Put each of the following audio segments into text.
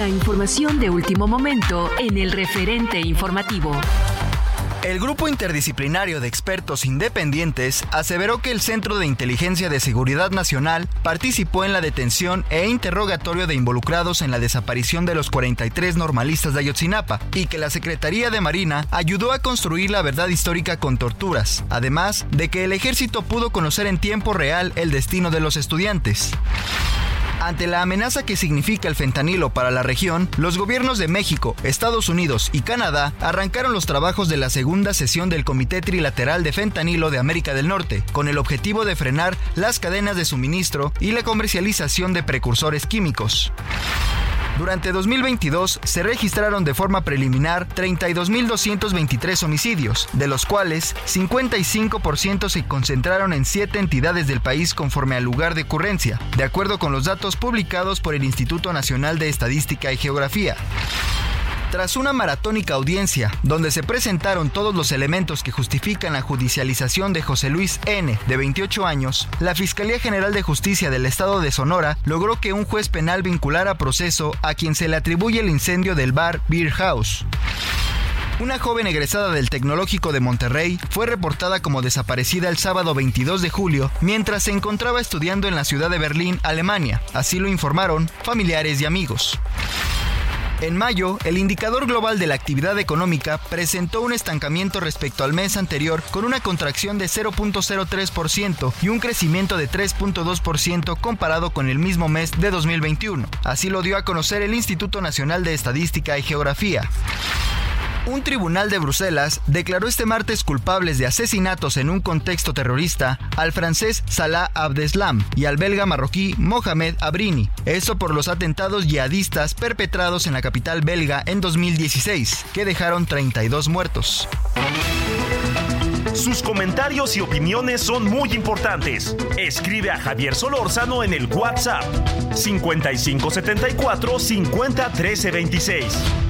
La información de último momento en el referente informativo. El grupo interdisciplinario de expertos independientes aseveró que el Centro de Inteligencia de Seguridad Nacional participó en la detención e interrogatorio de involucrados en la desaparición de los 43 normalistas de Ayotzinapa y que la Secretaría de Marina ayudó a construir la verdad histórica con torturas, además de que el ejército pudo conocer en tiempo real el destino de los estudiantes. Ante la amenaza que significa el fentanilo para la región, los gobiernos de México, Estados Unidos y Canadá arrancaron los trabajos de la segunda sesión del Comité Trilateral de Fentanilo de América del Norte, con el objetivo de frenar las cadenas de suministro y la comercialización de precursores químicos. Durante 2022 se registraron de forma preliminar 32.223 homicidios, de los cuales 55% se concentraron en siete entidades del país conforme al lugar de ocurrencia, de acuerdo con los datos publicados por el Instituto Nacional de Estadística y Geografía. Tras una maratónica audiencia, donde se presentaron todos los elementos que justifican la judicialización de José Luis N., de 28 años, la Fiscalía General de Justicia del Estado de Sonora logró que un juez penal vinculara a proceso a quien se le atribuye el incendio del bar Beer House. Una joven egresada del Tecnológico de Monterrey fue reportada como desaparecida el sábado 22 de julio mientras se encontraba estudiando en la ciudad de Berlín, Alemania. Así lo informaron familiares y amigos. En mayo, el indicador global de la actividad económica presentó un estancamiento respecto al mes anterior con una contracción de 0.03% y un crecimiento de 3.2% comparado con el mismo mes de 2021. Así lo dio a conocer el Instituto Nacional de Estadística y Geografía. Un tribunal de Bruselas declaró este martes culpables de asesinatos en un contexto terrorista al francés Salah Abdeslam y al belga marroquí Mohamed Abrini. Esto por los atentados yihadistas perpetrados en la capital belga en 2016, que dejaron 32 muertos. Sus comentarios y opiniones son muy importantes. Escribe a Javier Solórzano en el WhatsApp 5574 501326.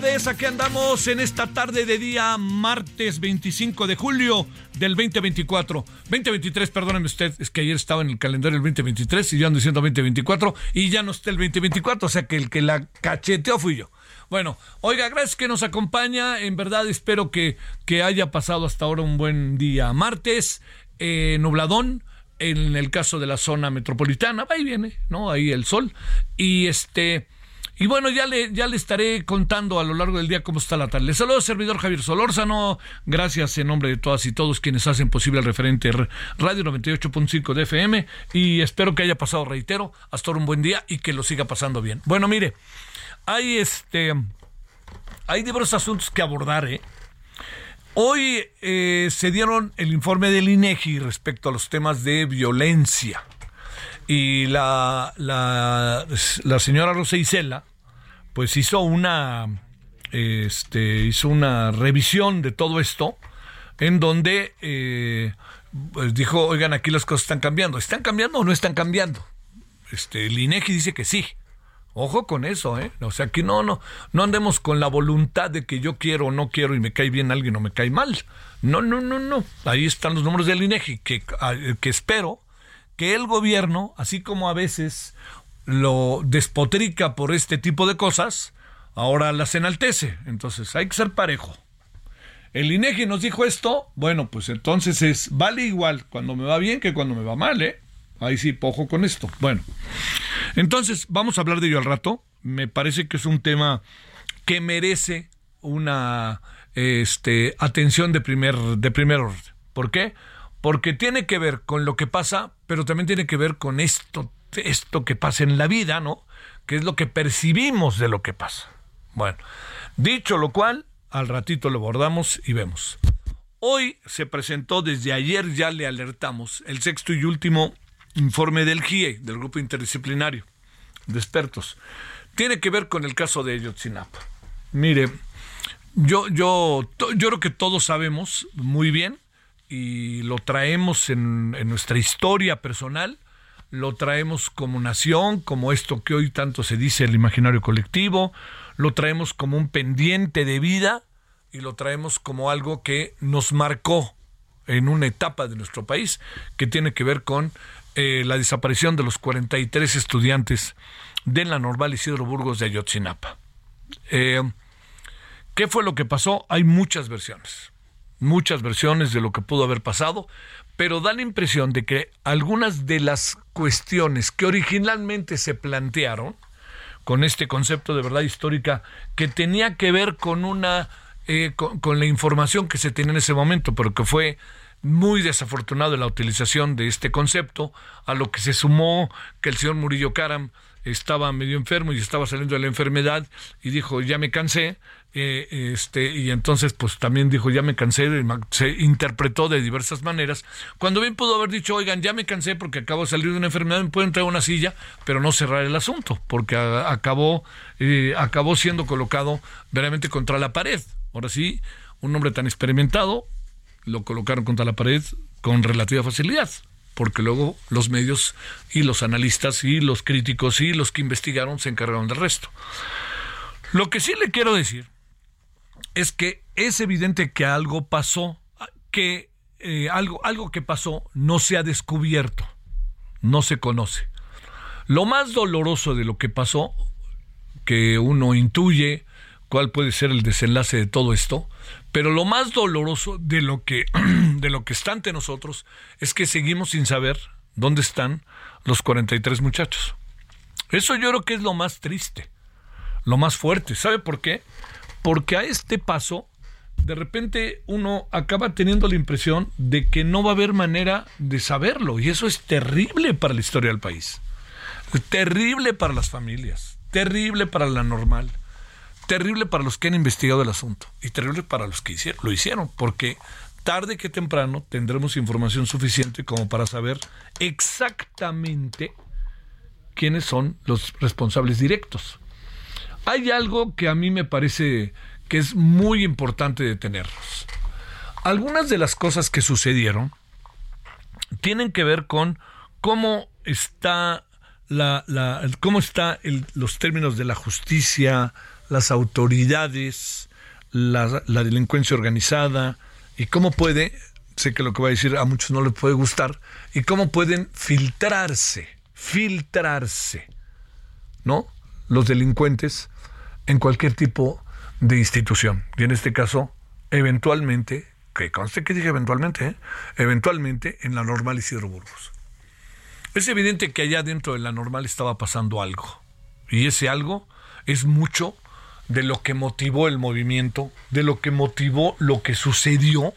Tardes, aquí andamos en esta tarde de día martes 25 de julio del 2024. 2023, perdóneme usted, es que ayer estaba en el calendario el 2023 y yo ando diciendo 2024 y ya no está el 2024, o sea que el que la cacheteó fui yo. Bueno, oiga, gracias que nos acompaña. En verdad espero que, que haya pasado hasta ahora un buen día. Martes, eh, nubladón. En el caso de la zona metropolitana, va y viene, ¿no? Ahí el sol. Y este. Y bueno, ya le, ya le estaré contando a lo largo del día cómo está la tarde. Le saludo servidor Javier Solórzano. Gracias en nombre de todas y todos quienes hacen posible el referente Radio 98.5 de FM. Y espero que haya pasado, reitero, hasta ahora un buen día y que lo siga pasando bien. Bueno, mire, hay este. Hay diversos asuntos que abordar, ¿eh? Hoy eh, se dieron el informe del INEGI respecto a los temas de violencia. Y la, la, la señora Rosa Isela, pues hizo una, este, hizo una revisión de todo esto, en donde eh, pues dijo, oigan, aquí las cosas están cambiando. ¿Están cambiando o no están cambiando? Este, el INEGI dice que sí. Ojo con eso, ¿eh? O sea, que no, no, no andemos con la voluntad de que yo quiero o no quiero y me cae bien alguien o me cae mal. No, no, no, no. Ahí están los números del INEGI, que, que espero que el gobierno, así como a veces lo despotrica por este tipo de cosas, ahora las enaltece. Entonces hay que ser parejo. El INEGI nos dijo esto, bueno, pues entonces es vale igual cuando me va bien que cuando me va mal, ¿eh? Ahí sí, pojo con esto. Bueno, entonces vamos a hablar de ello al rato. Me parece que es un tema que merece una este, atención de primer, de primer orden. ¿Por qué? Porque tiene que ver con lo que pasa, pero también tiene que ver con esto esto que pasa en la vida, ¿no? Que es lo que percibimos de lo que pasa. Bueno, dicho lo cual, al ratito lo abordamos y vemos. Hoy se presentó, desde ayer ya le alertamos, el sexto y último informe del GIE, del Grupo Interdisciplinario de Expertos. Tiene que ver con el caso de Ayotzinapa. Mire, yo, yo, yo creo que todos sabemos muy bien y lo traemos en, en nuestra historia personal lo traemos como nación, como esto que hoy tanto se dice el imaginario colectivo, lo traemos como un pendiente de vida y lo traemos como algo que nos marcó en una etapa de nuestro país que tiene que ver con eh, la desaparición de los 43 estudiantes de la normal Isidro Burgos de Ayotzinapa. Eh, ¿Qué fue lo que pasó? Hay muchas versiones, muchas versiones de lo que pudo haber pasado pero da la impresión de que algunas de las cuestiones que originalmente se plantearon con este concepto de verdad histórica que tenía que ver con una eh, con, la información que se tenía en ese momento, pero que fue muy desafortunado la utilización de este concepto, a lo que se sumó que el señor Murillo Karam estaba medio enfermo y estaba saliendo de la enfermedad y dijo ya me cansé eh, este, y entonces pues también dijo ya me cansé, se interpretó de diversas maneras, cuando bien pudo haber dicho, oigan, ya me cansé porque acabo de salir de una enfermedad, me pueden traer una silla, pero no cerrar el asunto, porque acabó, eh, acabó siendo colocado verdaderamente contra la pared. Ahora sí, un hombre tan experimentado, lo colocaron contra la pared con relativa facilidad porque luego los medios y los analistas y los críticos y los que investigaron se encargaron del resto. Lo que sí le quiero decir es que es evidente que algo pasó, que eh, algo, algo que pasó no se ha descubierto, no se conoce. Lo más doloroso de lo que pasó, que uno intuye cuál puede ser el desenlace de todo esto, pero lo más doloroso de lo que, de lo que está ante nosotros es que seguimos sin saber dónde están los 43 muchachos. Eso yo creo que es lo más triste, lo más fuerte. ¿Sabe por qué? Porque a este paso de repente uno acaba teniendo la impresión de que no va a haber manera de saberlo y eso es terrible para la historia del país, terrible para las familias, terrible para la normal, terrible para los que han investigado el asunto y terrible para los que hicieron, lo hicieron, porque tarde que temprano tendremos información suficiente como para saber exactamente quiénes son los responsables directos. Hay algo que a mí me parece que es muy importante detenernos. Algunas de las cosas que sucedieron tienen que ver con cómo está la, cómo está los términos de la justicia, las autoridades, la, la, delincuencia organizada y cómo puede, sé que lo que voy a decir a muchos no les puede gustar, y cómo pueden filtrarse, filtrarse, ¿no? Los delincuentes en cualquier tipo de institución. Y en este caso, eventualmente, que conste que dije eventualmente, ¿eh? eventualmente en la normal Isidro Burgos. Es evidente que allá dentro de la normal estaba pasando algo. Y ese algo es mucho de lo que motivó el movimiento, de lo que motivó lo que sucedió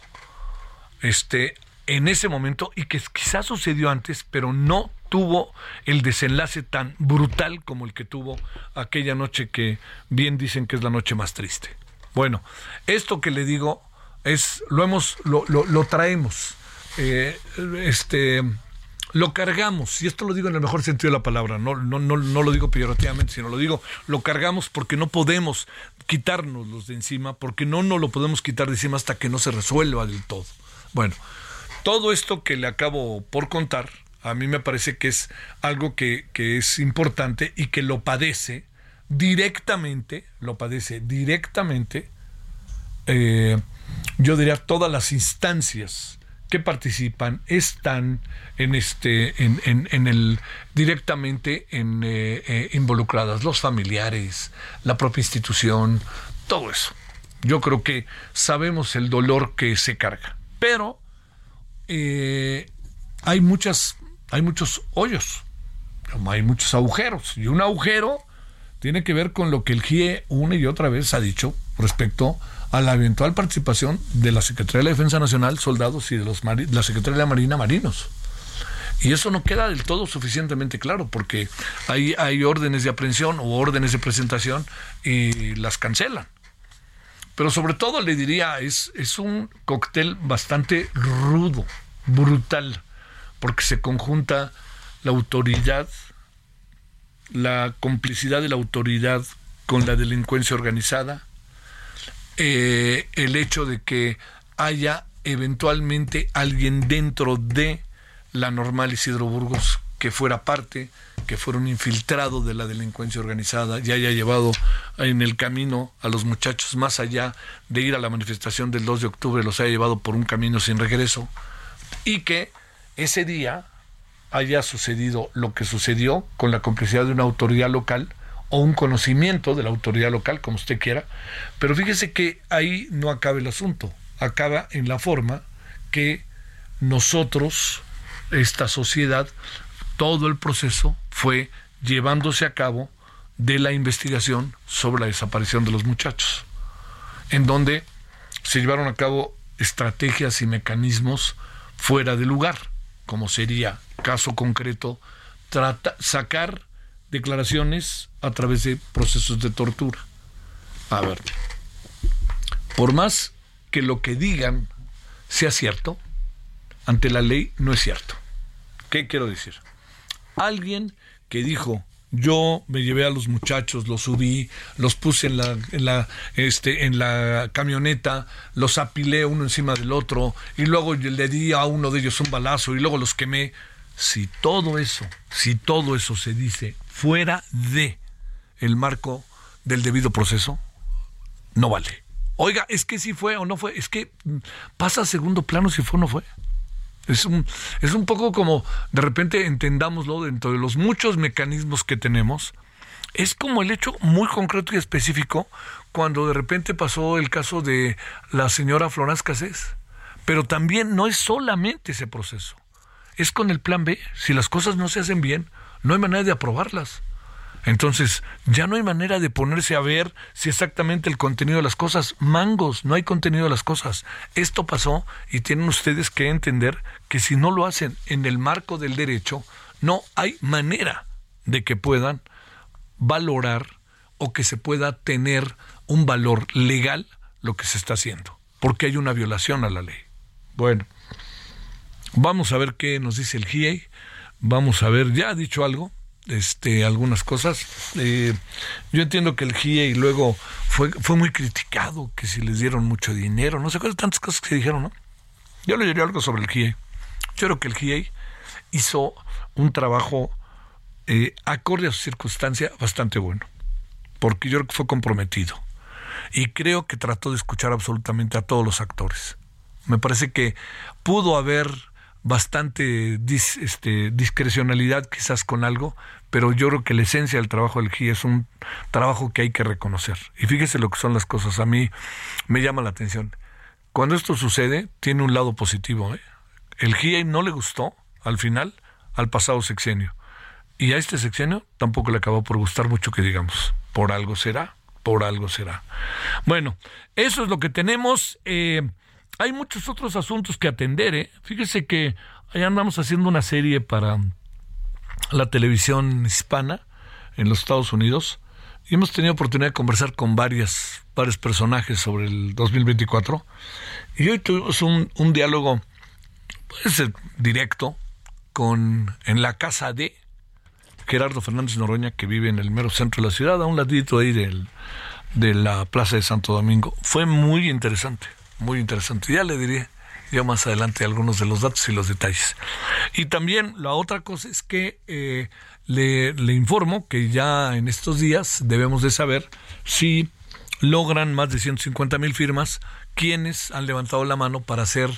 este, en ese momento y que quizás sucedió antes, pero no tuvo el desenlace tan brutal como el que tuvo aquella noche que bien dicen que es la noche más triste. Bueno, esto que le digo es, lo hemos, lo, lo, traemos, eh, este, lo cargamos, y esto lo digo en el mejor sentido de la palabra, no, no, no, no lo digo peyorativamente, sino lo digo, lo cargamos porque no podemos quitárnoslos de encima, porque no nos lo podemos quitar de encima hasta que no se resuelva del todo. Bueno, todo esto que le acabo por contar, a mí me parece que es algo que, es importante y que lo padece directamente, lo padece directamente, eh, yo diría todas las instancias que participan están en este en, en, el directamente en, eh, eh, involucradas los familiares la propia institución todo eso. Yo creo que sabemos el dolor que se carga pero hay muchas hay muchos hoyos, hay muchos agujeros. Y un agujero tiene que ver con lo que el GIE una y otra vez ha dicho respecto a la eventual participación de la Secretaría de la Defensa Nacional, soldados y de los la Secretaría de la Marina, marinos. Y eso no queda del todo suficientemente claro, porque hay, hay órdenes de aprehensión o órdenes de presentación y las cancelan. Pero sobre todo le diría, es, es un cóctel bastante rudo, brutal porque se conjunta la autoridad, la complicidad de la autoridad con la delincuencia organizada, eh, el hecho de que haya eventualmente alguien dentro de la normal Isidro Burgos que fuera parte, que fuera un infiltrado de la delincuencia organizada y haya llevado en el camino a los muchachos más allá de ir a la manifestación del 2 de octubre, los haya llevado por un camino sin regreso y que ese día haya sucedido lo que sucedió con la complicidad de una autoridad local o un conocimiento de la autoridad local, como usted quiera, pero fíjese que ahí no acaba el asunto, acaba en la forma que nosotros, esta sociedad, todo el proceso fue llevándose a cabo de la investigación sobre la desaparición de los muchachos, en donde se llevaron a cabo estrategias y mecanismos fuera de lugar como sería caso concreto, sacar declaraciones a través de procesos de tortura. A ver, por más que lo que digan sea cierto, ante la ley no es cierto. ¿Qué quiero decir? Alguien que dijo yo me llevé a los muchachos, los subí, los puse en la, en la, este, en la camioneta, los apilé uno encima del otro y luego le di a uno de ellos un balazo y luego los quemé. Si todo eso, si todo eso se dice fuera de el marco del debido proceso, no vale. Oiga, es que si fue o no fue, es que pasa a segundo plano si fue o no fue. Es un, es un poco como de repente entendámoslo dentro de los muchos mecanismos que tenemos. Es como el hecho muy concreto y específico cuando de repente pasó el caso de la señora Florence Cassés. Pero también no es solamente ese proceso. Es con el plan B. Si las cosas no se hacen bien, no hay manera de aprobarlas. Entonces, ya no hay manera de ponerse a ver si exactamente el contenido de las cosas, mangos, no hay contenido de las cosas. Esto pasó y tienen ustedes que entender que si no lo hacen en el marco del derecho, no hay manera de que puedan valorar o que se pueda tener un valor legal lo que se está haciendo, porque hay una violación a la ley. Bueno, vamos a ver qué nos dice el GIEI, vamos a ver, ya ha dicho algo, este, algunas cosas. Eh, yo entiendo que el GIE luego fue, fue muy criticado, que si les dieron mucho dinero, no sé cuáles tantas cosas que se dijeron, ¿no? Yo le diría algo sobre el GIE. Yo creo que el GIE hizo un trabajo eh, acorde a su circunstancia bastante bueno, porque yo creo que fue comprometido. Y creo que trató de escuchar absolutamente a todos los actores. Me parece que pudo haber bastante este, discrecionalidad quizás con algo, pero yo creo que la esencia del trabajo del GIE es un trabajo que hay que reconocer. Y fíjese lo que son las cosas, a mí me llama la atención. Cuando esto sucede, tiene un lado positivo. ¿eh? El GIE no le gustó, al final, al pasado sexenio. Y a este sexenio tampoco le acabó por gustar mucho que digamos. Por algo será, por algo será. Bueno, eso es lo que tenemos. Eh, hay muchos otros asuntos que atender. ¿eh? Fíjese que allá andamos haciendo una serie para la televisión hispana en los Estados Unidos y hemos tenido oportunidad de conversar con varias, varios personajes sobre el 2024 y hoy tuvimos un, un diálogo puede ser directo con en la casa de Gerardo Fernández Noroña que vive en el mero centro de la ciudad a un ladito ahí del, de la plaza de Santo Domingo fue muy interesante muy interesante ya le diré yo más adelante algunos de los datos y los detalles. Y también la otra cosa es que eh, le, le, informo que ya en estos días debemos de saber si logran más de 150 mil firmas quienes han levantado la mano para hacer,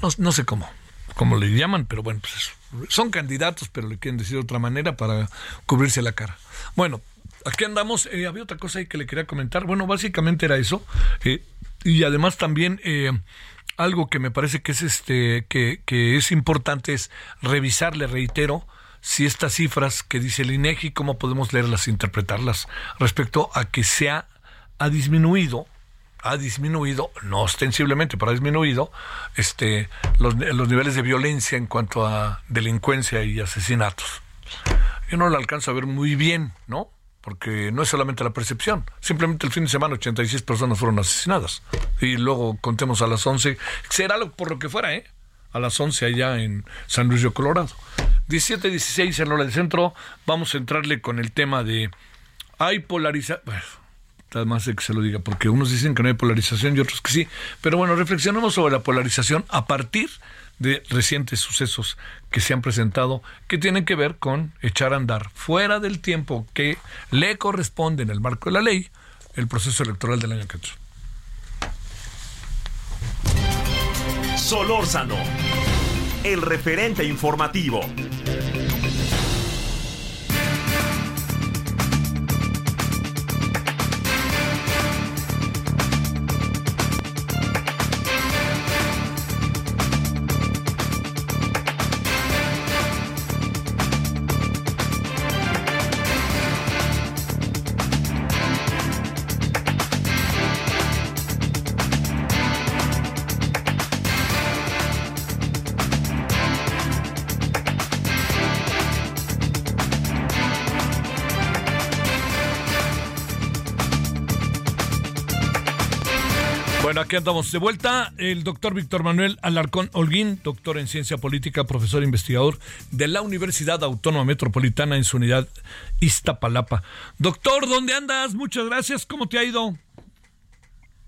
no, no sé cómo, cómo le llaman, pero bueno, pues son candidatos, pero le quieren decir de otra manera para cubrirse la cara. Bueno, aquí andamos. Eh, había otra cosa ahí que le quería comentar. Bueno, básicamente era eso. Eh, y además también eh, algo que me parece que es este que, es importante es revisar, le reitero, si estas cifras que dice el INEGI, cómo podemos leerlas interpretarlas respecto a que se ha, disminuido ha disminuido, no ostensiblemente, pero ha disminuido este, los, los, niveles de violencia en cuanto a delincuencia y asesinatos. Yo no lo alcanzo a ver muy bien, ¿no? Porque no es solamente la percepción. Simplemente el fin de semana 86 personas fueron asesinadas. Y luego contemos a las 11, será por lo que fuera, ¿eh? A las 11 allá en San Luis de Colorado. 17, 16 en hora del centro. Vamos a entrarle con el tema de. Hay polarización. Bueno, además de que se lo diga, porque unos dicen que no hay polarización y otros que sí. Pero bueno, reflexionemos sobre la polarización a partir de recientes sucesos que se han presentado que tienen que ver con echar a andar fuera del tiempo que le corresponde en el marco de la ley el proceso electoral del año que entra. Solórzano, el referente informativo. Aquí andamos de vuelta. El doctor Víctor Manuel Alarcón Holguín, doctor en ciencia política, profesor e investigador de la Universidad Autónoma Metropolitana en su unidad Iztapalapa. Doctor, ¿dónde andas? Muchas gracias. ¿Cómo te ha ido?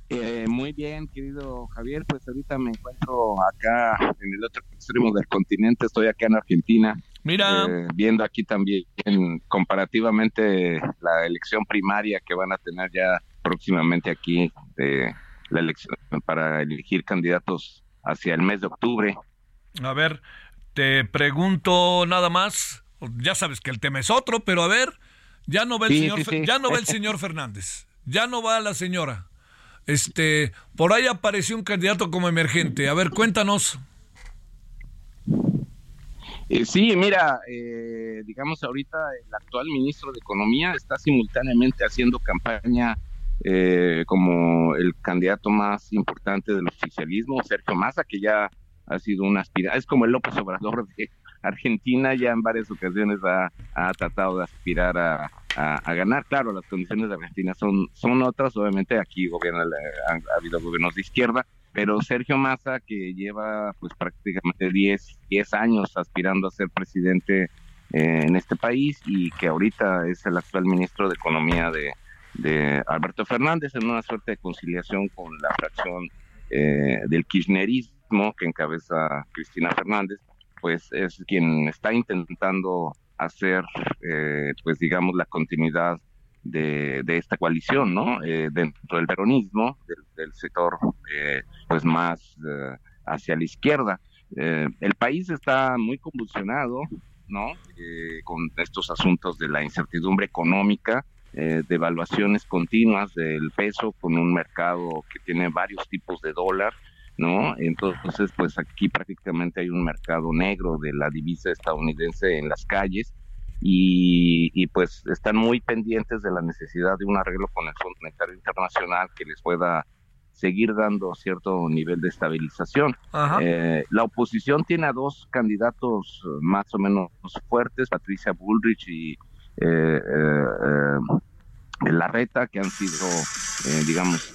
Eh, muy bien, querido Javier. Pues ahorita me encuentro acá en el otro extremo del continente. Estoy acá en Argentina. Mira. Eh, viendo aquí también comparativamente la elección primaria que van a tener ya próximamente aquí de la elección para elegir candidatos hacia el mes de octubre. A ver, te pregunto nada más, ya sabes que el tema es otro, pero a ver, ya no ve el señor ya no ve el señor Fernández, ya no va la señora. Este, por ahí apareció un candidato como emergente. A ver, cuéntanos. Eh, sí, mira, eh, digamos ahorita el actual ministro de Economía está simultáneamente haciendo campaña eh, como el candidato más importante del oficialismo, Sergio Massa, que ya ha sido un aspirante, es como el López Obrador de Argentina, ya en varias ocasiones ha, tratado de aspirar a, ganar. Claro, las condiciones de Argentina son, son otras, obviamente aquí gobierna, ha, habido gobiernos de izquierda, pero Sergio Massa, que lleva pues prácticamente 10, 10 años aspirando a ser presidente eh, en este país y que ahorita es el actual ministro de Economía de, de Alberto Fernández en una suerte de conciliación con la fracción eh, del kirchnerismo que encabeza Cristina Fernández, pues es quien está intentando hacer, eh, pues digamos, la continuidad de, esta coalición, ¿no? Eh, dentro del peronismo, del, sector, pues más hacia la izquierda. eh, el país está muy convulsionado, ¿no? Eh, con estos asuntos de la incertidumbre económica, eh, de evaluaciones continuas del peso con un mercado que tiene varios tipos de dólar, ¿no? Entonces, pues aquí prácticamente hay un mercado negro de la divisa estadounidense en las calles y, y, pues están muy pendientes de la necesidad de un arreglo con el Fondo Monetario Internacional que les pueda seguir dando cierto nivel de estabilización. Eh, la oposición tiene a dos candidatos más o menos fuertes, Patricia Bullrich y eh, eh, Larreta, que han sido, digamos,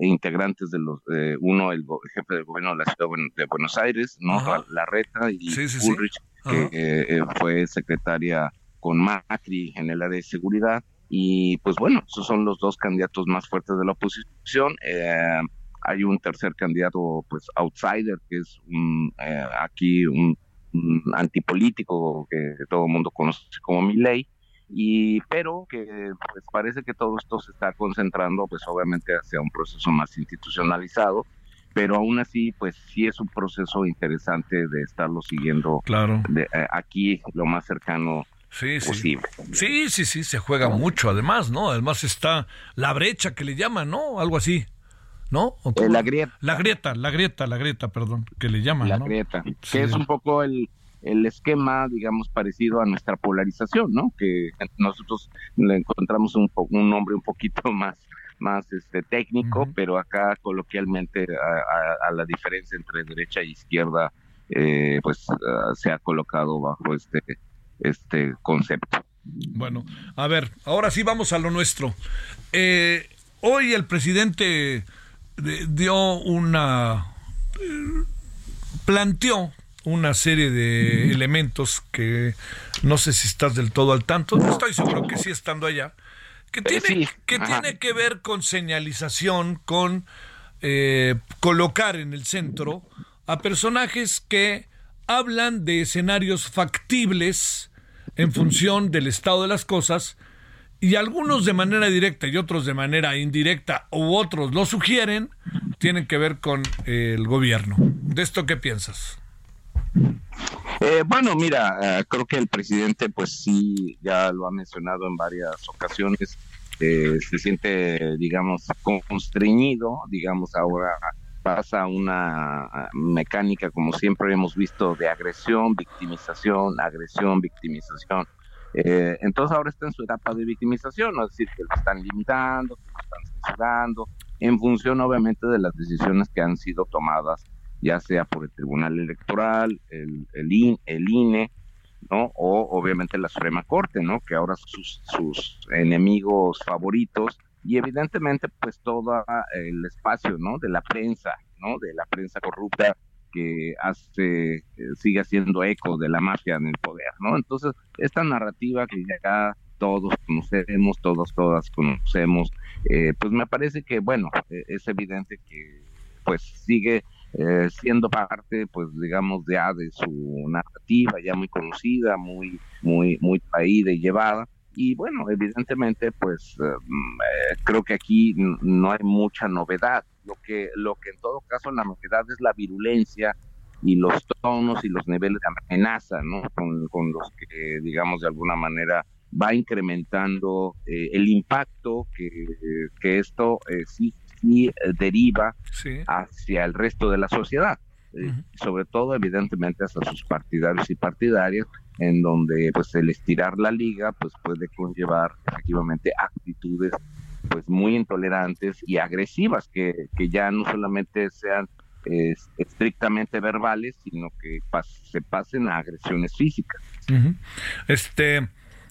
integrantes de los, uno, el, jefe del gobierno de la ciudad de Buenos Aires, ¿no? Larreta y Bullrich, que fue secretaria con Macri en el área de seguridad. Y pues bueno, esos son los dos candidatos más fuertes de la oposición. Eh, hay un tercer candidato, pues outsider, que es un, eh, aquí un, antipolítico que todo el mundo conoce como Milley, y pero que pues parece que todo esto se está concentrando, pues obviamente hacia un proceso más institucionalizado, pero aún así, pues sí es un proceso interesante de estarlo siguiendo claro. de, eh, aquí lo más cercano Sí, sí. Sí, sí, sí, se juega mucho además, ¿no? Además está la brecha que le llaman, ¿no? Algo así. ¿No? Eh, la grieta. La grieta, la grieta, la grieta, perdón, que le llaman, La grieta, que es un poco el, el esquema, digamos, parecido a nuestra polarización, ¿no? Que nosotros le encontramos un, un nombre un poquito más más este técnico, pero acá coloquialmente a, la diferencia entre derecha e izquierda, eh, pues ah, se ha colocado bajo este este concepto. Bueno, a ver, ahora sí vamos a lo nuestro. Eh, hoy el presidente dio una... Eh, planteó una serie de elementos que no sé si estás del todo al tanto, estoy seguro que sí estando allá, que tiene, que, tiene que ver con señalización, con eh, colocar en el centro a personajes que hablan de escenarios factibles en función del estado de las cosas y algunos de manera directa y otros de manera indirecta u otros lo sugieren, tienen que ver con el gobierno. ¿De esto qué piensas? Eh, bueno, mira, eh, creo que el presidente, pues sí, ya lo ha mencionado en varias ocasiones, eh, se siente, digamos, constreñido, digamos, ahora pasa una mecánica, como siempre hemos visto, de agresión, victimización, agresión, victimización. Eh, entonces ahora está en su etapa de victimización, es decir, que lo están limitando, que lo están censurando, en función obviamente de las decisiones que han sido tomadas, ya sea por el Tribunal Electoral, el, el, el INE, ¿no? O obviamente la Suprema Corte, ¿no? Que ahora sus, sus enemigos favoritos y evidentemente pues todo el espacio no de la prensa no de la prensa corrupta que hace eh, sigue haciendo eco de la mafia en el poder no entonces esta narrativa que ya todos conocemos todos todas conocemos eh, pues me parece que bueno e, es evidente que pues sigue eh, siendo parte pues digamos ya de su narrativa ya muy conocida muy muy muy traída y llevada y bueno, evidentemente, pues eh, mm, eh, creo que aquí no hay mucha novedad. Lo que, lo que en todo caso la novedad es la virulencia y los tonos y los niveles de amenaza, ¿no? Con, los que, digamos, de alguna manera va incrementando eh, el impacto que, que esto sí, sí deriva hacia el resto de la sociedad. Sobre todo, evidentemente, hacia sus partidarios y partidarias, en donde pues el estirar la liga pues puede conllevar efectivamente actitudes pues muy intolerantes y agresivas que, que ya no solamente sean estrictamente verbales sino que se pasen a agresiones físicas este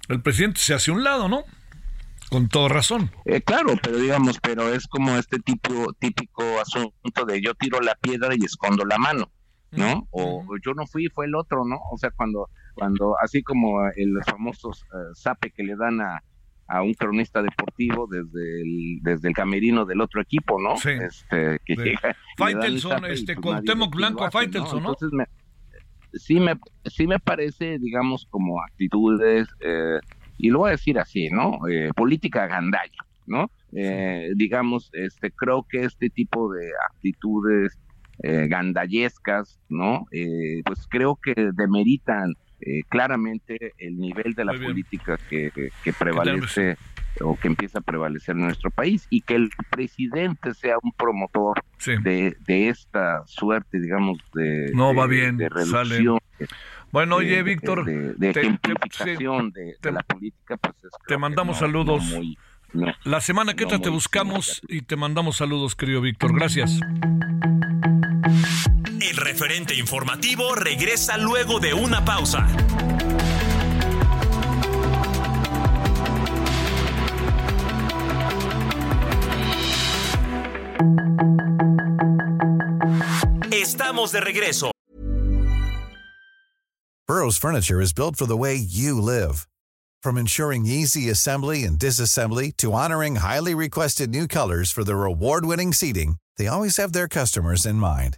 el presidente se hace un lado no con toda razón. Eh, claro, pero digamos, pero es como este tipo típico asunto de yo tiro la piedra y escondo la mano. ¿no? O yo no fui, fue el otro, ¿no? O sea, cuando, cuando así como el, los famosos uh, zape que le dan a, a un cronista deportivo desde el, desde el camerino del otro equipo, ¿no? Sí. Este, que llega, Faitelson, este, pues con Temoc Blanco a Faitelson, ¿no? Entonces me, sí me, sí me parece, digamos, como actitudes, eh, y lo voy a decir así, ¿no? Eh, política gandalla, ¿no? Eh, digamos, este, creo que este tipo de actitudes eh, gandallescas, ¿no? Eh, pues creo que demeritan eh, claramente el nivel de la política que, que prevalece o que empieza a prevalecer en nuestro país y que el presidente sea un promotor de, de, esta suerte, digamos, de, no va bien, de reducción. Bueno, oye, Víctor, de, de ejemplificación de, la política, pues te mandamos saludos. la semana que entra te buscamos y te mandamos saludos, querido Víctor. Gracias. El referente informativo regresa luego de una pausa. Estamos de regreso. Burroughs Furniture is built for the way you live. From ensuring easy assembly and disassembly to honoring highly requested new colors for their award-winning seating, they always have their customers in mind.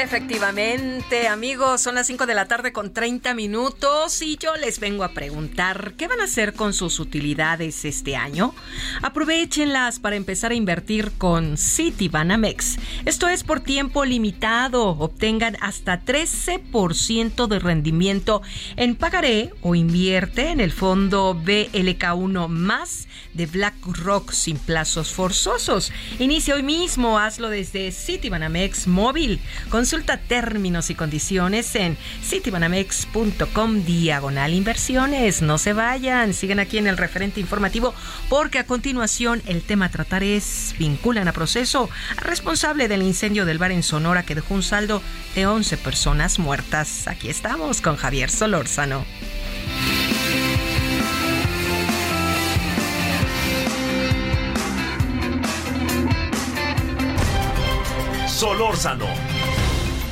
Efectivamente, amigos, son las 5 de la tarde con 30 minutos y yo les vengo a preguntar, ¿qué van a hacer con sus utilidades este año? Aprovechenlas para empezar a invertir con Citibanamex. Esto es por tiempo limitado. Obtengan hasta 13% de rendimiento en pagaré o invierte en el fondo BLK1 más de BlackRock sin plazos forzosos. Inicia hoy mismo, hazlo desde Citibanamex móvil. Consulta términos y condiciones en citibanamex.com diagonal inversiones. No se vayan, sigan aquí en el referente informativo porque a continuación el tema a tratar es vinculan a proceso al responsable del incendio del bar en Sonora que dejó un saldo de 11 personas muertas. Aquí estamos con Javier Solórzano. Solórzano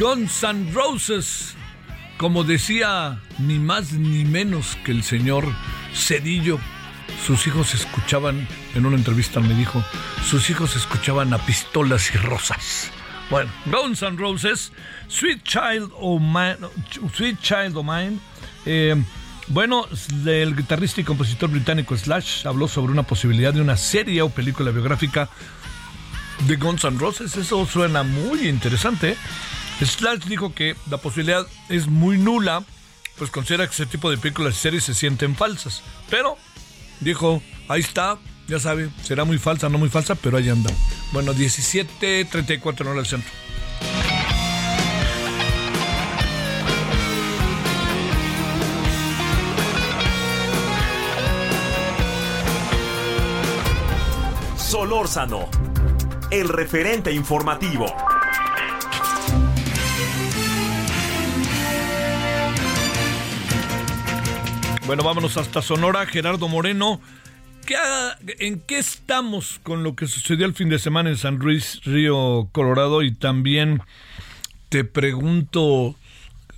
Guns N' Roses. Como decía ni más ni menos que el señor Cedillo, sus hijos escuchaban, en una entrevista me dijo, sus hijos escuchaban a pistolas y rosas. Bueno, Guns N' Roses, Sweet Child O' Mine, Sweet Child O' Mine. Eh, bueno, el guitarrista y compositor británico Slash habló sobre una posibilidad de una serie o película biográfica de Guns N' Roses. Eso suena muy interesante. Slash dijo que la posibilidad es muy nula, pues considera que ese tipo de películas y series se sienten falsas. Pero dijo, ahí está, ya sabe, será muy falsa, no muy falsa, pero ahí anda. Bueno, 17.34 en hora del centro. Solórzano, el referente informativo. Bueno, vámonos hasta Sonora, Gerardo Moreno. ¿En qué estamos con lo que sucedió el fin de semana en San Luis, Río Colorado? Y también te pregunto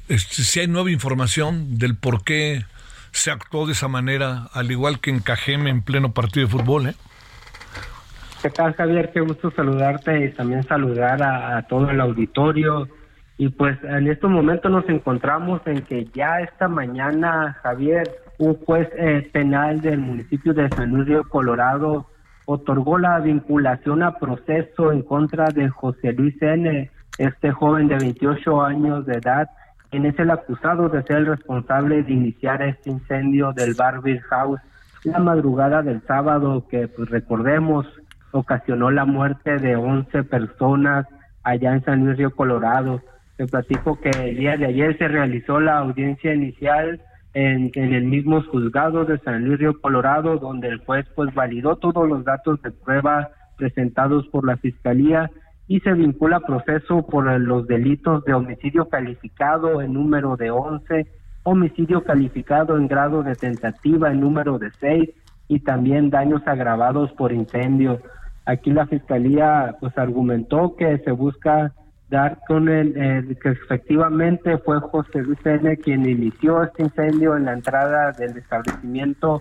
este, si hay nueva información del por qué se actuó de esa manera, al igual que en Cajeme en pleno partido de fútbol. ¿eh? ¿Qué tal, Javier? Qué gusto saludarte y también saludar a, a todo el auditorio. Y pues en estos momentos nos encontramos en que ya esta mañana, Javier, un juez eh, penal del municipio de San Luis Río Colorado otorgó la vinculación a proceso en contra de José Luis N., este joven de 28 años de edad, quien es el acusado de ser el responsable de iniciar este incendio del Barbie House la madrugada del sábado que, pues recordemos, ocasionó la muerte de 11 personas allá en San Luis Río Colorado. Te platico que el día de ayer se realizó la audiencia inicial en, el mismo juzgado de San Luis Río Colorado, donde el juez pues validó todos los datos de prueba presentados por la fiscalía y se vincula proceso por los delitos de homicidio calificado en número de 11, homicidio calificado en grado de tentativa en número de 6 y también daños agravados por incendio. Aquí la fiscalía pues argumentó que se busca dar con el, que efectivamente fue José Luis N. quien inició este incendio en la entrada del establecimiento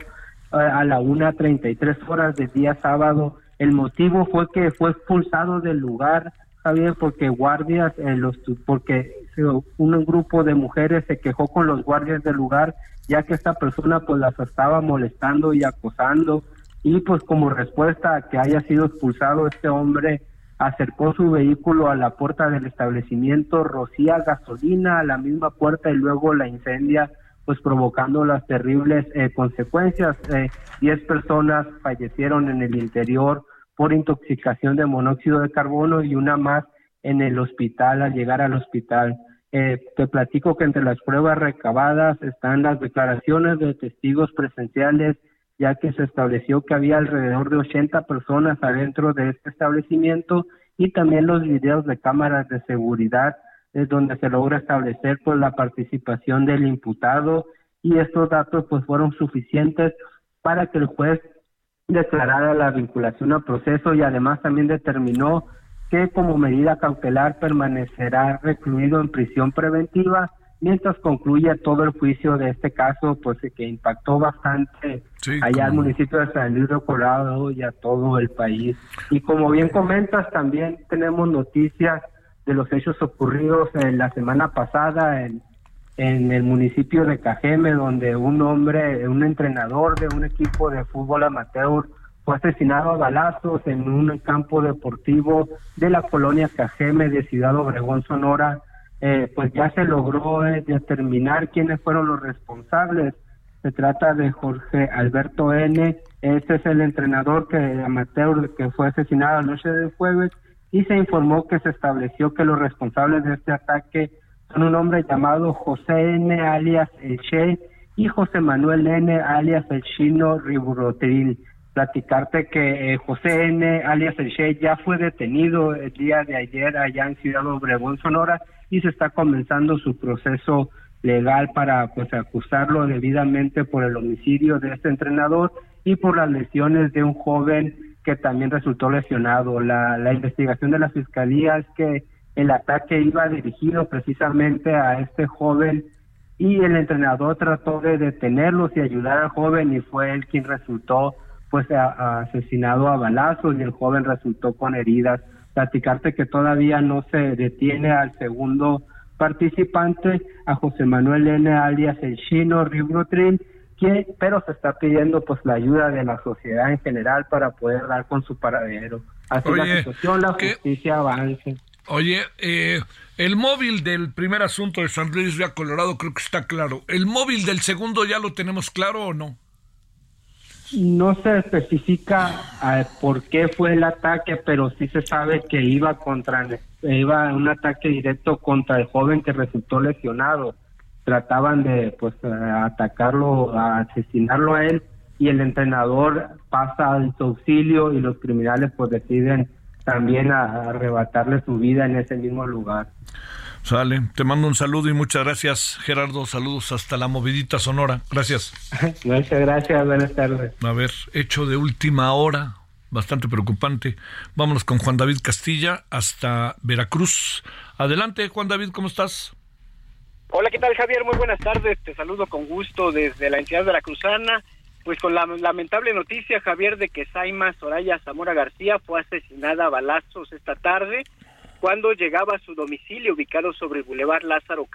eh, a la 1.33 horas del día sábado. El motivo fue que fue expulsado del lugar, Javier, porque guardias, eh, los, porque un grupo de mujeres se quejó con los guardias del lugar, ya que esta persona pues las estaba molestando y acosando. Y pues como respuesta a que haya sido expulsado este hombre, acercó su vehículo a la puerta del establecimiento, rocía gasolina a la misma puerta y luego la incendia, pues provocando las terribles eh, consecuencias. Eh, diez personas fallecieron en el interior por intoxicación de monóxido de carbono y una más en el hospital al llegar al hospital. Eh, te platico que entre las pruebas recabadas están las declaraciones de testigos presenciales ya que se estableció que había alrededor de 80 personas adentro de este establecimiento y también los videos de cámaras de seguridad es donde se logra establecer pues la participación del imputado y estos datos pues fueron suficientes para que el juez declarara la vinculación al proceso y además también determinó que como medida cautelar permanecerá recluido en prisión preventiva mientras concluye todo el juicio de este caso, pues que impactó bastante allá al municipio de San Luis de Colorado y a todo el país. Y como bien comentas, también tenemos noticias de los hechos ocurridos en la semana pasada en, en el municipio de Cajeme, donde un hombre, un entrenador de un equipo de fútbol amateur, fue asesinado a balazos en un campo deportivo de la colonia Cajeme de Ciudad Obregón, Sonora eh, pues ya se logró eh, determinar quiénes fueron los responsables. Se trata de Jorge Alberto N. Este es el entrenador que amateur que fue asesinado anoche del jueves y se informó que se estableció que los responsables de este ataque son un hombre llamado José N. alias El Che y José Manuel N. alias El Chino Riburotril. Platicarte que eh, José N. alias El Che ya fue detenido el día de ayer allá en Ciudad Obregón, Sonora, y se está comenzando su proceso legal para pues acusarlo debidamente por el homicidio de este entrenador y por las lesiones de un joven que también resultó lesionado. La, la investigación de la fiscalía es que el ataque iba dirigido precisamente a este joven y el entrenador trató de detenerlos y ayudar al joven y fue él quien resultó pues asesinado a balazos y el joven resultó con heridas platicarte que todavía no se detiene al segundo participante, a José Manuel N. alias el chino Ribrotrin, que, pero se está pidiendo pues la ayuda de la sociedad en general para poder dar con su paradero. así la situación, la justicia avance. Oye, eh, el móvil del primer asunto de San Luis Río Colorado creo que está claro. ¿El móvil del segundo ya lo tenemos claro o no? No se especifica eh, por qué fue el ataque, pero sí se sabe que iba contra iba un ataque directo contra el joven que resultó lesionado. Trataban de pues atacarlo, asesinarlo a él y el entrenador pasa al su auxilio y los criminales pues deciden también arrebatarle su vida en ese mismo lugar. Sale, te mando un saludo y muchas gracias, Gerardo. Saludos hasta la movidita sonora. Gracias. Muchas gracias, buenas tardes. A ver, hecho de última hora, bastante preocupante. Vámonos con Juan David Castilla hasta Veracruz. Adelante, Juan David, ¿cómo estás? Hola, ¿qué tal, Javier? Muy buenas tardes. Te saludo con gusto desde la entidad veracruzana. Pues con la lamentable noticia, Javier, de que Saima Soraya Zamora García fue asesinada a balazos esta tarde cuando llegaba a su domicilio ubicado sobre el Boulevard Lázaro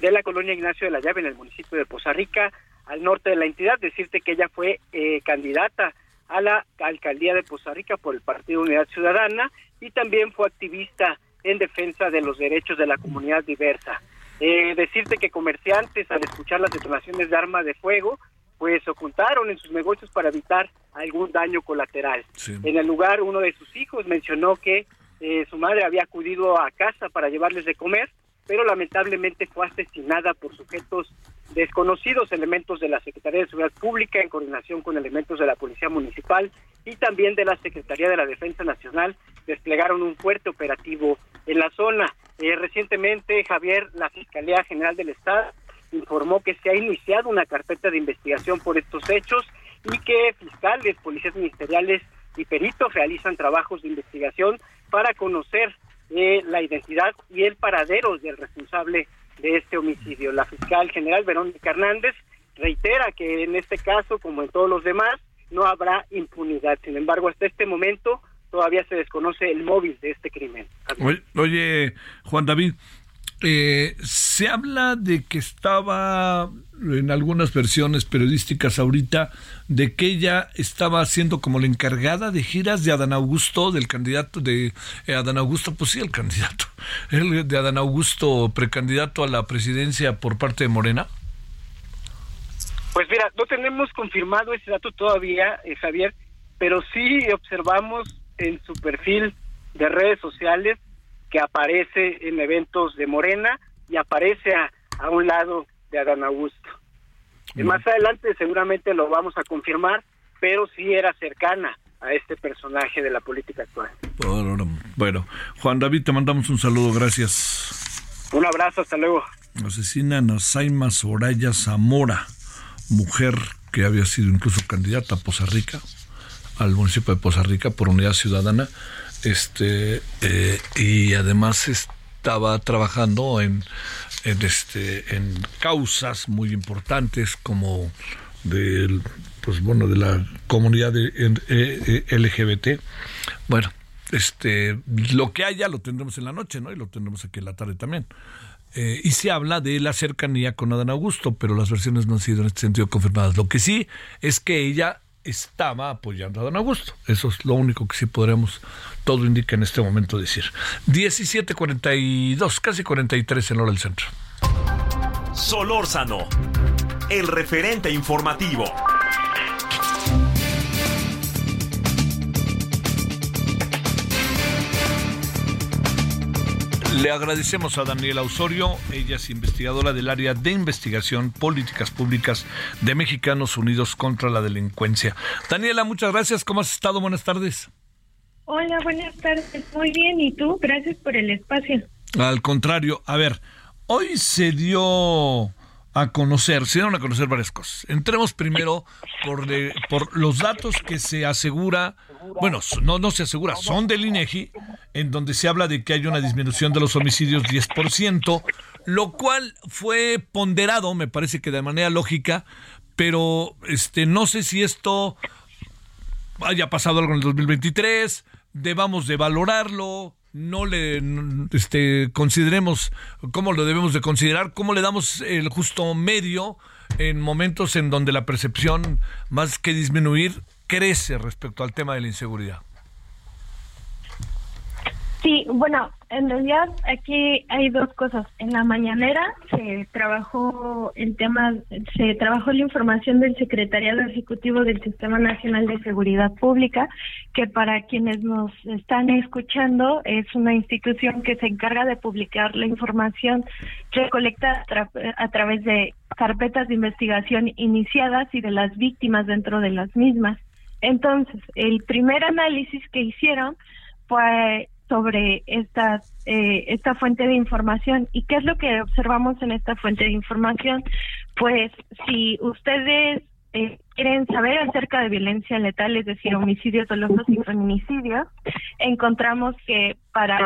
de la colonia Ignacio de la Llave en el municipio de Poza Rica, al norte de la entidad. Decirte que ella fue eh, candidata a la alcaldía de Poza Rica por el Partido Unidad Ciudadana y también fue activista en defensa de los derechos de la comunidad diversa. Eh, decirte que comerciantes al escuchar las detonaciones de arma de fuego pues ocultaron en sus negocios para evitar algún daño colateral. En el lugar uno de sus hijos mencionó que eh, su madre había acudido a casa para llevarles de comer, pero lamentablemente fue asesinada por sujetos desconocidos, elementos de la Secretaría de Seguridad Pública en coordinación con elementos de la Policía Municipal y también de la Secretaría de la Defensa Nacional, desplegaron un fuerte operativo en la zona. Eh, recientemente, Javier, la Fiscalía General del Estado informó que se ha iniciado una carpeta de investigación por estos hechos y que fiscales, policías ministeriales y peritos realizan trabajos de investigación para conocer eh, la identidad y el paradero del responsable de este homicidio. La fiscal general Verónica Hernández reitera que en este caso, como en todos los demás, no habrá impunidad. Sin embargo, hasta este momento todavía se desconoce el móvil de este crimen. Oye, Juan David, eh, se habla de que estaba en algunas versiones periodísticas ahorita de que ella estaba siendo como la encargada de giras de Adán Augusto, del candidato de eh, Adán Augusto, pues sí, el candidato, el de Adán Augusto, precandidato a la presidencia por parte de Morena. Pues mira, no tenemos confirmado ese dato todavía, eh, Javier, pero sí observamos en su perfil de redes sociales que aparece en eventos de Morena y aparece a, a un lado de Adán Augusto. Más adelante seguramente lo vamos a confirmar, pero sí era cercana a este personaje de la política actual. Bueno, Juan David, te mandamos un saludo, gracias. Un abrazo, hasta luego. Asesinan a Saima Soraya Zamora, mujer que había sido incluso candidata a Poza Rica, al municipio de Poza Rica por Unidad Ciudadana este eh, y además estaba trabajando en, este en causas muy importantes como del pues bueno de la comunidad de, eh, eh, LGBT bueno este lo que haya lo tendremos en la noche no y lo tendremos aquí en la tarde también. Y se habla de la cercanía con Adán Augusto, pero las versiones no han sido en este sentido confirmadas. Lo que sí es que ella estaba apoyando a don Augusto. Eso es lo único que sí podremos, todo indica en este momento decir. 17.42, casi 43 en hora del centro. Solórzano, el referente informativo. Le agradecemos a Daniela Osorio, ella es investigadora del área de investigación políticas públicas de Mexicanos Unidos contra la Delincuencia. Daniela, muchas gracias. ¿Cómo has estado? Buenas tardes. Hola, buenas tardes. Muy bien. ¿Y tú? Gracias por el espacio. Al contrario, a ver, hoy se dio a conocer, se dieron a conocer varias cosas. Entremos primero por, por los datos que se asegura, bueno, no, no se asegura, son del INEGI, en donde se habla de que hay una disminución de los homicidios 10%, lo cual fue ponderado, me parece que de manera lógica, pero este no sé si esto haya pasado algo en el 2023, debamos de valorarlo, no le este, consideremos cómo lo debemos de considerar, cómo le damos el justo medio en momentos en donde la percepción, más que disminuir, crece respecto al tema de la inseguridad. Sí, bueno, en realidad aquí hay dos cosas. En la mañanera se trabajó el tema, se trabajó la información del Secretariado Ejecutivo del Sistema Nacional de Seguridad Pública, que para quienes nos están escuchando es una institución que se encarga de publicar la información recolectada a, a través de carpetas de investigación iniciadas y de las víctimas dentro de las mismas. Entonces, el primer análisis que hicieron fue sobre esta, eh, esta fuente de información. ¿Y qué es lo que observamos en esta fuente de información? Pues si ustedes eh, quieren saber acerca de violencia letal, es decir, homicidios dolosos y feminicidios, encontramos que para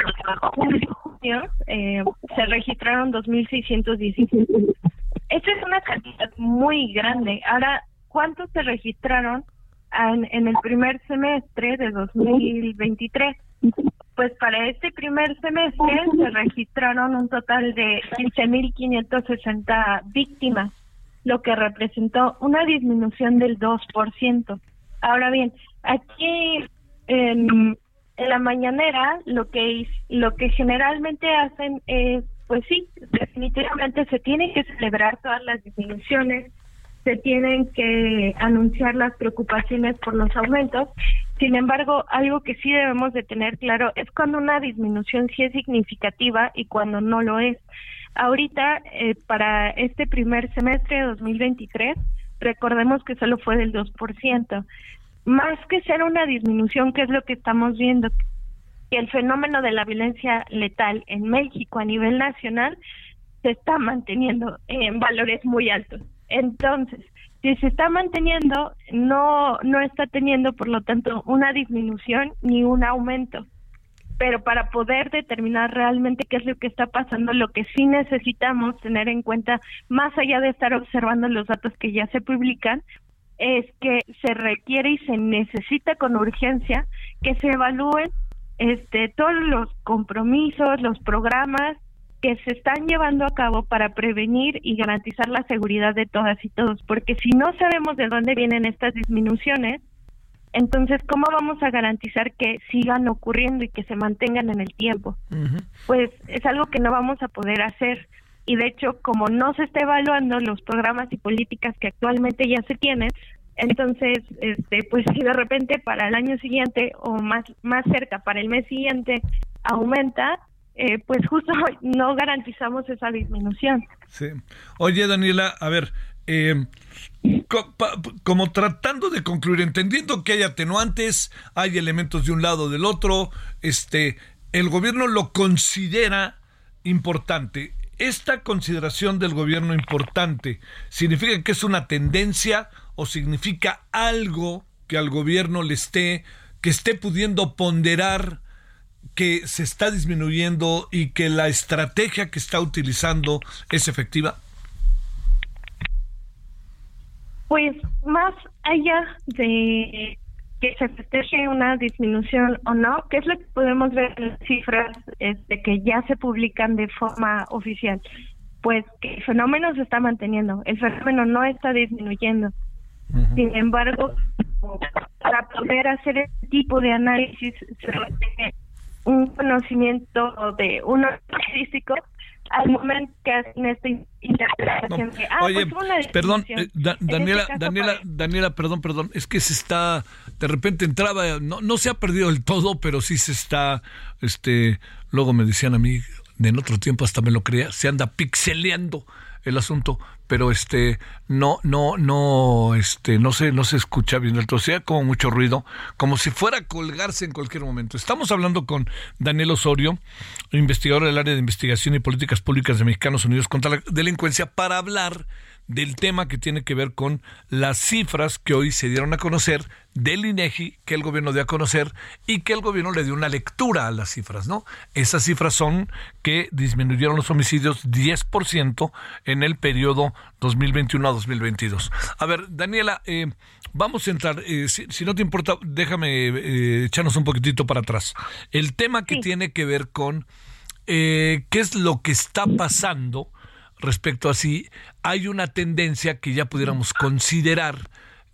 junio eh, se registraron 2.617. Esta es una cantidad muy grande. Ahora, ¿cuántos se registraron en, en el primer semestre de 2023? Pues para este primer semestre se registraron un total de 15.560 víctimas, lo que representó una disminución del 2%. Ahora bien, aquí en, la mañanera lo que lo que generalmente hacen es, pues sí, definitivamente se tienen que celebrar todas las disminuciones, se tienen que anunciar las preocupaciones por los aumentos sin embargo, algo que sí debemos de tener claro es cuando una disminución sí es significativa y cuando no lo es. Ahorita, eh, para este primer semestre de 2023, recordemos que solo fue del 2%. Más que ser una disminución, que es lo que estamos viendo, que el fenómeno de la violencia letal en México a nivel nacional se está manteniendo en valores muy altos. Entonces, si se está manteniendo, no, no está teniendo, por lo tanto, una disminución ni un aumento. Pero para poder determinar realmente qué es lo que está pasando, lo que sí necesitamos tener en cuenta, más allá de estar observando los datos que ya se publican, es que se requiere y se necesita con urgencia que se evalúen este todos los compromisos, los programas que se están llevando a cabo para prevenir y garantizar la seguridad de todas y todos, porque si no sabemos de dónde vienen estas disminuciones, entonces, ¿cómo vamos a garantizar que sigan ocurriendo y que se mantengan en el tiempo? Pues es algo que no vamos a poder hacer. Y de hecho, como no se está evaluando los programas y políticas que actualmente ya se tienen, entonces, este, pues si de repente para el año siguiente o más, más cerca, para el mes siguiente, aumenta, eh, pues justo no garantizamos esa disminución. Sí. Oye, Daniela, a ver, eh, como tratando de concluir, entendiendo que hay atenuantes, hay elementos de un lado del otro, este, el gobierno lo considera importante. ¿Esta consideración del gobierno importante significa que es una tendencia o significa algo que al gobierno le esté, que esté pudiendo ponderar que se está disminuyendo y que la estrategia que está utilizando es efectiva? Pues más allá de que se festeje una disminución o no, ¿qué es lo que podemos ver en las cifras este, que ya se publican de forma oficial? Pues que el fenómeno se está manteniendo, el fenómeno no está disminuyendo. Sin embargo, para poder hacer este tipo de análisis se requiere un conocimiento de uno estadístico al momento que hacen esta interpretación ah, Oye, pues perdón, eh, Daniela, este Daniela, Daniela, perdón, perdón, es que se está, de repente entraba, no, no se ha perdido del todo, pero sí se está, este, luego me decían a mí, en otro tiempo hasta me lo creía, se anda pixeleando el asunto, pero este no no no este no se no se escucha bien el sea como mucho ruido, como si fuera a colgarse en cualquier momento. Estamos hablando con Daniel Osorio, investigador del área de investigación y políticas públicas de Mexicanos Unidos contra la delincuencia para hablar del tema que tiene que ver con las cifras que hoy se dieron a conocer del INEGI, que el gobierno dio a conocer y que el gobierno le dio una lectura a las cifras, ¿no? Esas cifras son que disminuyeron los homicidios 10% en el periodo 2021 a 2022. A ver, Daniela, eh, vamos a entrar, eh, si, no te importa, déjame eh, echarnos un poquitito para atrás. El tema que tiene que ver con qué es lo que está pasando respecto a si hay una tendencia que ya pudiéramos considerar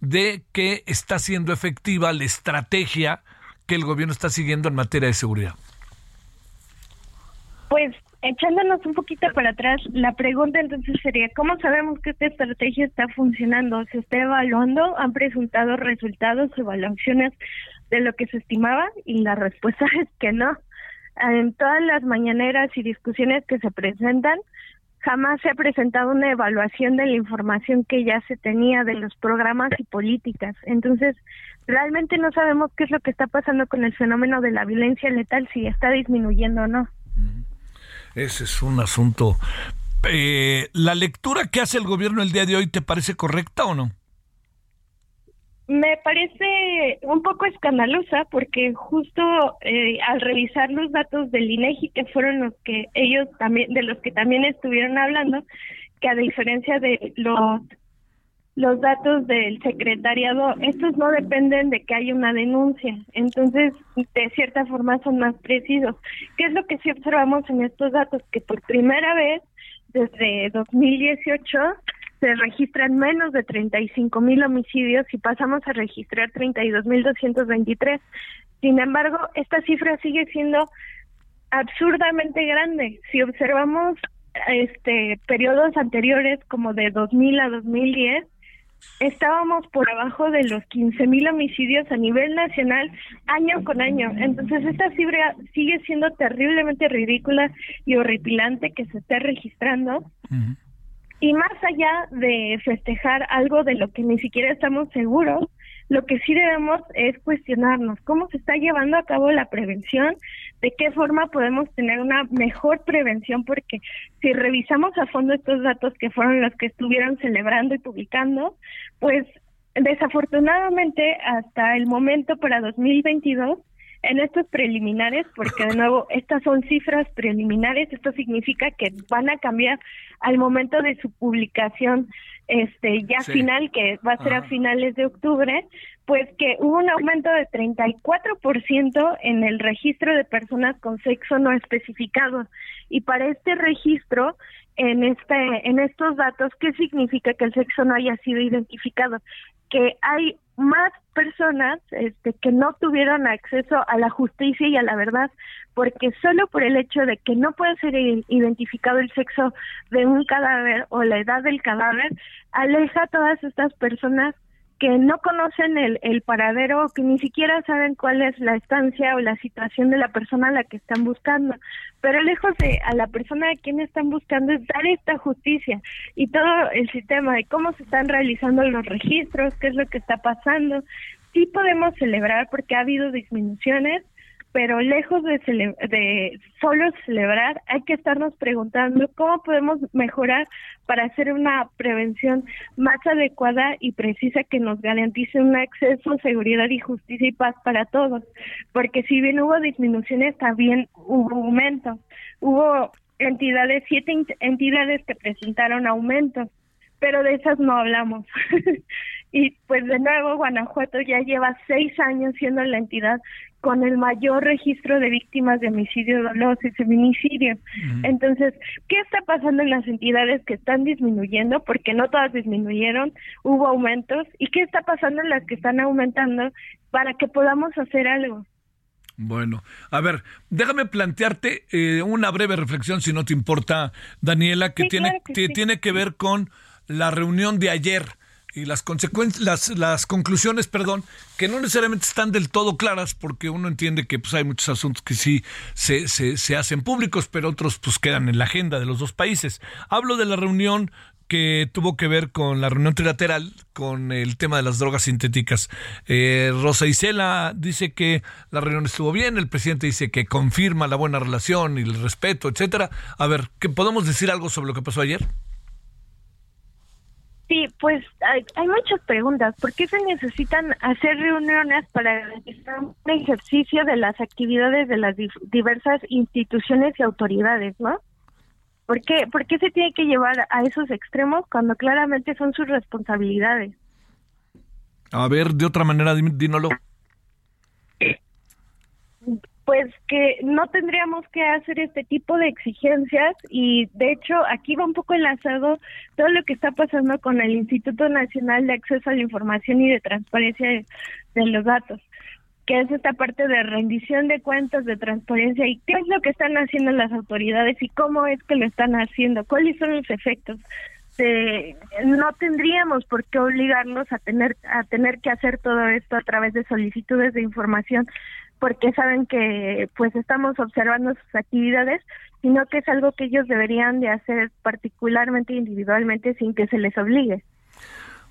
de que está siendo efectiva la estrategia que el gobierno está siguiendo en materia de seguridad. Pues echándonos un poquito para atrás, la pregunta entonces sería, ¿cómo sabemos que esta estrategia está funcionando? ¿Se está evaluando? ¿Han presentado resultados, evaluaciones de lo que se estimaba? Y la respuesta es que no. En todas las mañaneras y discusiones que se presentan, jamás se ha presentado una evaluación de la información que ya se tenía de los programas y políticas. Entonces, realmente no sabemos qué es lo que está pasando con el fenómeno de la violencia letal, si está disminuyendo o no. Ese es un asunto. Eh, ¿La lectura que hace el gobierno el día de hoy te parece correcta o no? Me parece un poco escandalosa porque justo eh, al revisar los datos del INEGI que fueron los que ellos también de los que también estuvieron hablando, que a diferencia de los los datos del secretariado, estos no dependen de que haya una denuncia, entonces de cierta forma son más precisos. ¿Qué es lo que sí observamos en estos datos? Que por primera vez desde 2018 se registran menos de 35 mil homicidios y pasamos a registrar 32 mil 223. Sin embargo, esta cifra sigue siendo absurdamente grande. Si observamos este periodos anteriores como de 2000 a 2010 estábamos por abajo de los 15 mil homicidios a nivel nacional año con año. Entonces esta cifra sigue siendo terriblemente ridícula y horripilante que se esté registrando. Y más allá de festejar algo de lo que ni siquiera estamos seguros, lo que sí debemos es cuestionarnos cómo se está llevando a cabo la prevención, de qué forma podemos tener una mejor prevención, porque si revisamos a fondo estos datos que fueron los que estuvieron celebrando y publicando, pues desafortunadamente hasta el momento para 2022 en estos preliminares, porque de nuevo estas son cifras preliminares, esto significa que van a cambiar al momento de su publicación este ya final, que va a ser a finales de octubre, pues que hubo un aumento de 34% en el registro de personas con sexo no especificado. Y para este registro, en este en estos datos, ¿qué significa que el sexo no haya sido identificado? Que hay más personas este, que no tuvieron acceso a la justicia y a la verdad, porque solo por el hecho de que no puede ser identificado el sexo de un cadáver o la edad del cadáver, aleja a todas estas personas que no conocen el, el paradero, que ni siquiera saben cuál es la estancia o la situación de la persona a la que están buscando. Pero lejos de a la persona a quien están buscando es dar esta justicia y todo el sistema de cómo se están realizando los registros, qué es lo que está pasando. Sí podemos celebrar porque ha habido disminuciones, pero lejos de, de solo celebrar, hay que estarnos preguntando cómo podemos mejorar para hacer una prevención más adecuada y precisa que nos garantice un acceso, seguridad y justicia y paz para todos. Porque si bien hubo disminuciones, también hubo aumento. Hubo entidades, siete entidades que presentaron aumentos, pero de esas no hablamos. y pues de nuevo, Guanajuato ya lleva seis años siendo la entidad con el mayor registro de víctimas de homicidio doloso y feminicidio. Entonces, ¿qué está pasando en las entidades que están disminuyendo? Porque no todas disminuyeron, hubo aumentos. ¿Y qué está pasando en las que están aumentando para que podamos hacer algo? Bueno, a ver, déjame plantearte eh, una breve reflexión, si no te importa, Daniela, que, tiene, que tiene que ver con la reunión de ayer y las consecuencias, las, las conclusiones, perdón, que no necesariamente están del todo claras, porque uno entiende que pues hay muchos asuntos que sí se, se, se hacen públicos, pero otros pues quedan en la agenda de los dos países. Hablo de la reunión que tuvo que ver con la reunión trilateral con el tema de las drogas sintéticas. Eh, Rosa Isela dice que la reunión estuvo bien, el presidente dice que confirma la buena relación y el respeto, etcétera. A ver, ¿qué podemos decir algo sobre lo que pasó ayer? Sí, pues hay, muchas preguntas. ¿Por qué se necesitan hacer reuniones para garantizar un ejercicio de las actividades de las diversas instituciones y autoridades, no? ¿Por qué, ¿Por qué se tiene que llevar a esos extremos cuando claramente son sus responsabilidades? A ver, de otra manera, dínolo pues que no tendríamos que hacer este tipo de exigencias y de hecho aquí va un poco enlazado todo lo que está pasando con el Instituto Nacional de Acceso a la Información y de Transparencia de, los Datos. que es esta parte de rendición de cuentas, de transparencia y qué es lo que están haciendo las autoridades y cómo es que lo están haciendo, cuáles son los efectos. no tendríamos por qué obligarnos a tener a tener que hacer todo esto a través de solicitudes de información porque saben que pues estamos observando sus actividades, sino que es algo que ellos deberían de hacer particularmente individualmente sin que se les obligue.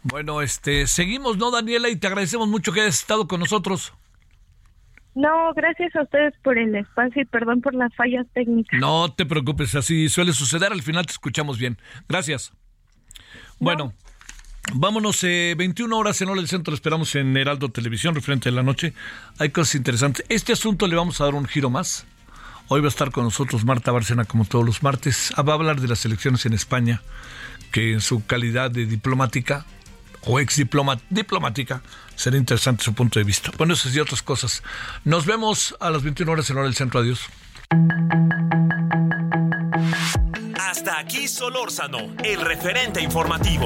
Bueno, este, seguimos, ¿no, Daniela? Y te agradecemos mucho que hayas estado con nosotros. No, gracias a ustedes por el espacio y perdón por las fallas técnicas. No te preocupes, así suele suceder, al final te escuchamos bien. Gracias. Bueno, vámonos, eh, 21 horas en hora del centro, esperamos en Heraldo Televisión, referente de la noche. Hay cosas interesantes. Este asunto le vamos a dar un giro más. Hoy va a estar con nosotros Marta Barcena, como todos los martes. Va a hablar de las elecciones en España, que en su calidad de diplomática o ex diplomática, será interesante su punto de vista. Bueno, esas y otras cosas. Nos vemos a las 21 horas en hora del centro. Adiós. Hasta aquí Solórzano, el referente informativo.